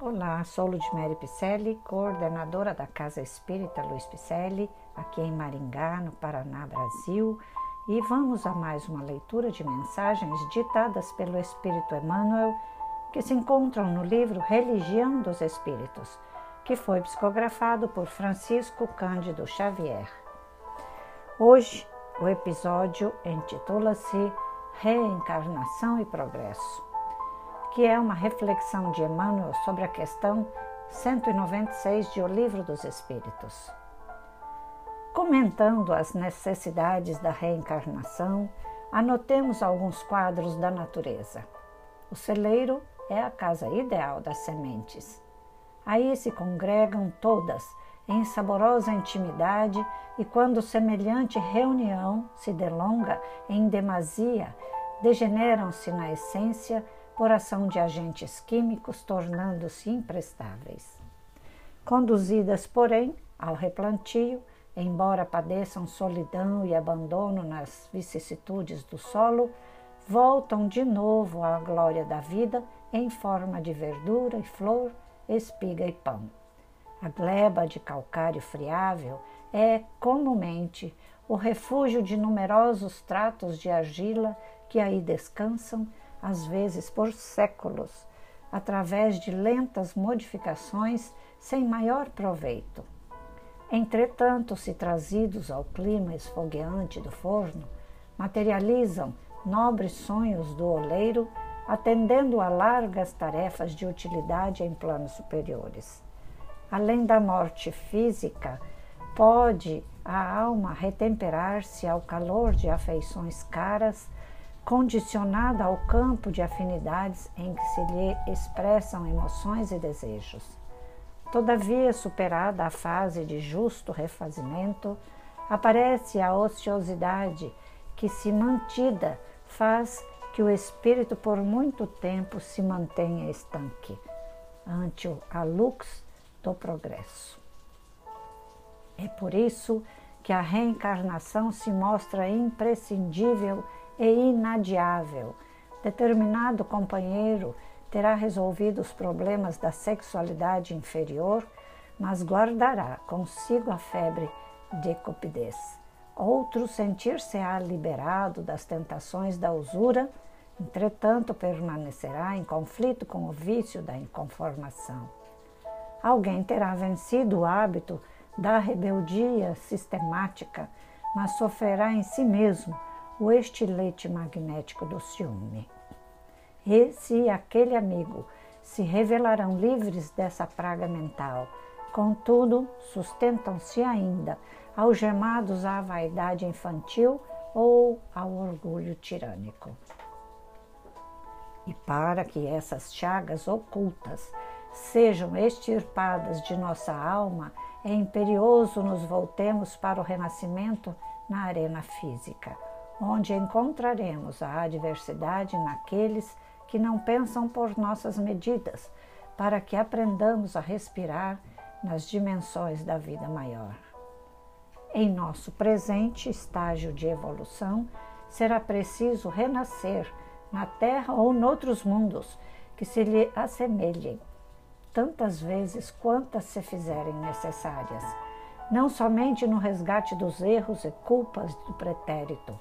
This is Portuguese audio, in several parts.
Olá, sou Ludmere Picelli, coordenadora da Casa Espírita Luiz Picelli, aqui em Maringá, no Paraná, Brasil, e vamos a mais uma leitura de mensagens ditadas pelo Espírito Emmanuel, que se encontram no livro Religião dos Espíritos, que foi psicografado por Francisco Cândido Xavier. Hoje, o episódio intitula-se Reencarnação e Progresso que é uma reflexão de Emmanuel sobre a questão 196 de O Livro dos Espíritos. Comentando as necessidades da reencarnação, anotemos alguns quadros da natureza. O celeiro é a casa ideal das sementes. Aí se congregam todas em saborosa intimidade e quando semelhante reunião se delonga em demasia, degeneram-se na essência por ação de agentes químicos, tornando-se imprestáveis. Conduzidas, porém, ao replantio, embora padeçam solidão e abandono nas vicissitudes do solo, voltam de novo à glória da vida em forma de verdura e flor, espiga e pão. A gleba de calcário friável é, comumente, o refúgio de numerosos tratos de argila que aí descansam às vezes por séculos, através de lentas modificações sem maior proveito. Entretanto, se trazidos ao clima esfogueante do forno, materializam nobres sonhos do oleiro, atendendo a largas tarefas de utilidade em planos superiores. Além da morte física, pode a alma retemperar-se ao calor de afeições caras condicionada ao campo de afinidades em que se lhe expressam emoções e desejos. Todavia, superada a fase de justo refazimento, aparece a ociosidade que, se mantida, faz que o espírito por muito tempo se mantenha estanque ante a lux do progresso. É por isso que a reencarnação se mostra imprescindível e inadiável. Determinado companheiro terá resolvido os problemas da sexualidade inferior, mas guardará consigo a febre de cupidez. Outro sentir-se-á liberado das tentações da usura, entretanto permanecerá em conflito com o vício da inconformação. Alguém terá vencido o hábito da rebeldia sistemática, mas sofrerá em si mesmo o estilete magnético do ciúme. Esse e aquele amigo se revelarão livres dessa praga mental, contudo, sustentam-se ainda algemados à vaidade infantil ou ao orgulho tirânico. E para que essas chagas ocultas sejam extirpadas de nossa alma, é imperioso nos voltemos para o renascimento na arena física onde encontraremos a adversidade naqueles que não pensam por nossas medidas, para que aprendamos a respirar nas dimensões da vida maior. Em nosso presente estágio de evolução, será preciso renascer na Terra ou noutros mundos que se lhe assemelhem, tantas vezes quantas se fizerem necessárias, não somente no resgate dos erros e culpas do pretérito,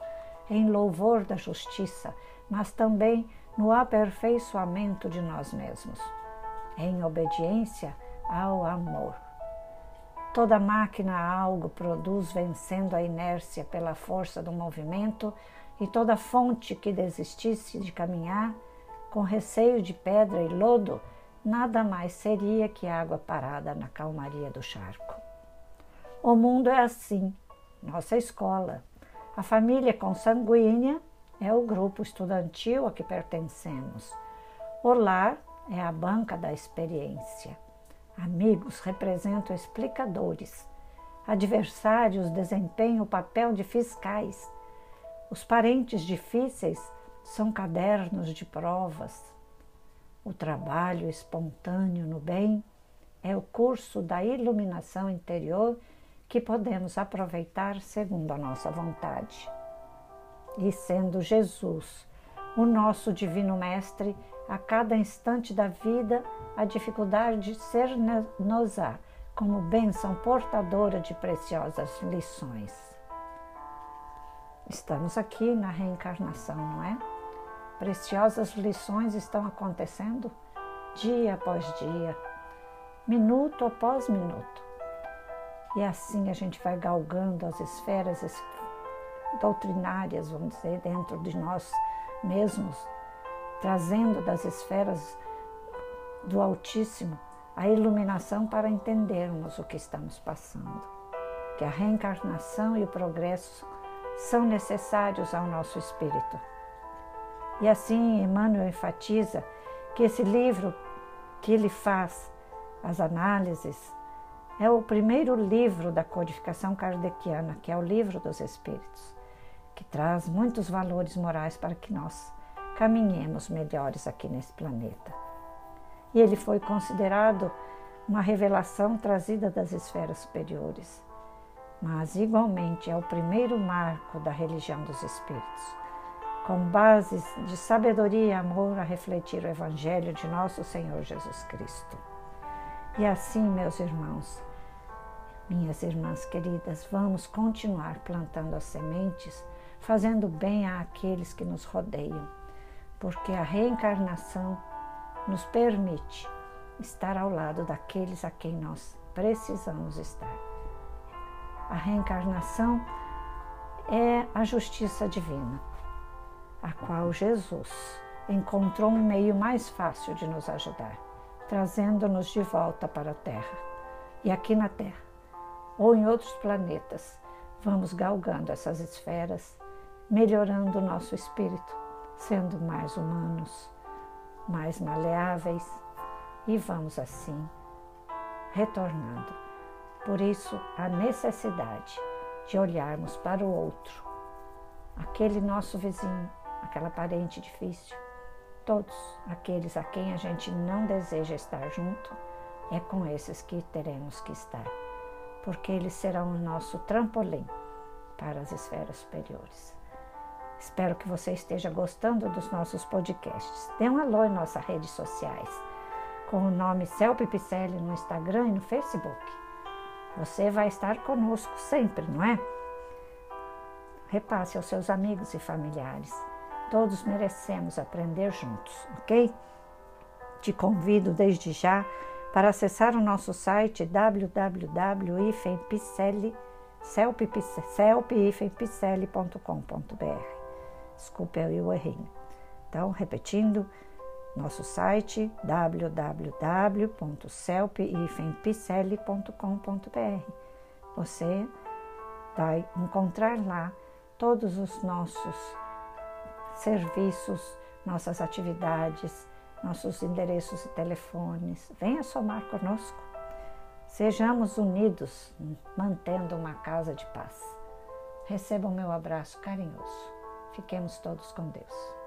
em louvor da justiça, mas também no aperfeiçoamento de nós mesmos, em obediência ao amor. Toda máquina algo produz vencendo a inércia pela força do movimento, e toda fonte que desistisse de caminhar, com receio de pedra e lodo, nada mais seria que água parada na calmaria do charco. O mundo é assim, nossa escola, a família consanguínea é o grupo estudantil a que pertencemos. O lar é a banca da experiência. Amigos representam explicadores. Adversários desempenham o papel de fiscais. Os parentes difíceis são cadernos de provas. O trabalho espontâneo no bem é o curso da iluminação interior que podemos aproveitar segundo a nossa vontade. E sendo Jesus o nosso Divino Mestre, a cada instante da vida a dificuldade de ser-nos-á como bênção portadora de preciosas lições. Estamos aqui na reencarnação, não é? Preciosas lições estão acontecendo dia após dia, minuto após minuto. E assim a gente vai galgando as esferas doutrinárias, vamos dizer, dentro de nós mesmos, trazendo das esferas do Altíssimo a iluminação para entendermos o que estamos passando. Que a reencarnação e o progresso são necessários ao nosso espírito. E assim Emmanuel enfatiza que esse livro que ele faz, as análises, é o primeiro livro da codificação kardeciana, que é o livro dos Espíritos, que traz muitos valores morais para que nós caminhemos melhores aqui nesse planeta. E ele foi considerado uma revelação trazida das esferas superiores, mas igualmente é o primeiro marco da religião dos Espíritos, com bases de sabedoria e amor a refletir o Evangelho de nosso Senhor Jesus Cristo. E assim, meus irmãos, minhas irmãs queridas, vamos continuar plantando as sementes, fazendo bem àqueles que nos rodeiam, porque a reencarnação nos permite estar ao lado daqueles a quem nós precisamos estar. A reencarnação é a justiça divina, a qual Jesus encontrou um meio mais fácil de nos ajudar, trazendo-nos de volta para a Terra. E aqui na Terra, ou em outros planetas, vamos galgando essas esferas, melhorando o nosso espírito, sendo mais humanos, mais maleáveis e vamos assim retornando. Por isso, a necessidade de olharmos para o outro, aquele nosso vizinho, aquela parente difícil, todos aqueles a quem a gente não deseja estar junto, é com esses que teremos que estar, porque eles serão o nosso trampolim para as esferas superiores. Espero que você esteja gostando dos nossos podcasts. Dê um alô em nossas redes sociais, com o nome Celpe Picelli no Instagram e no Facebook. Você vai estar conosco sempre, não é? Repasse aos seus amigos e familiares. Todos merecemos aprender juntos, ok? Te convido desde já para acessar o nosso site www.celpipicele.com.br. Desculpe, eu errei. Então, repetindo, nosso site www.celpifempicele.com.br. Você vai encontrar lá todos os nossos serviços, nossas atividades, nossos endereços e telefones. Venha somar conosco. Sejamos unidos, mantendo uma casa de paz. Receba o meu abraço carinhoso. Fiquemos todos com Deus.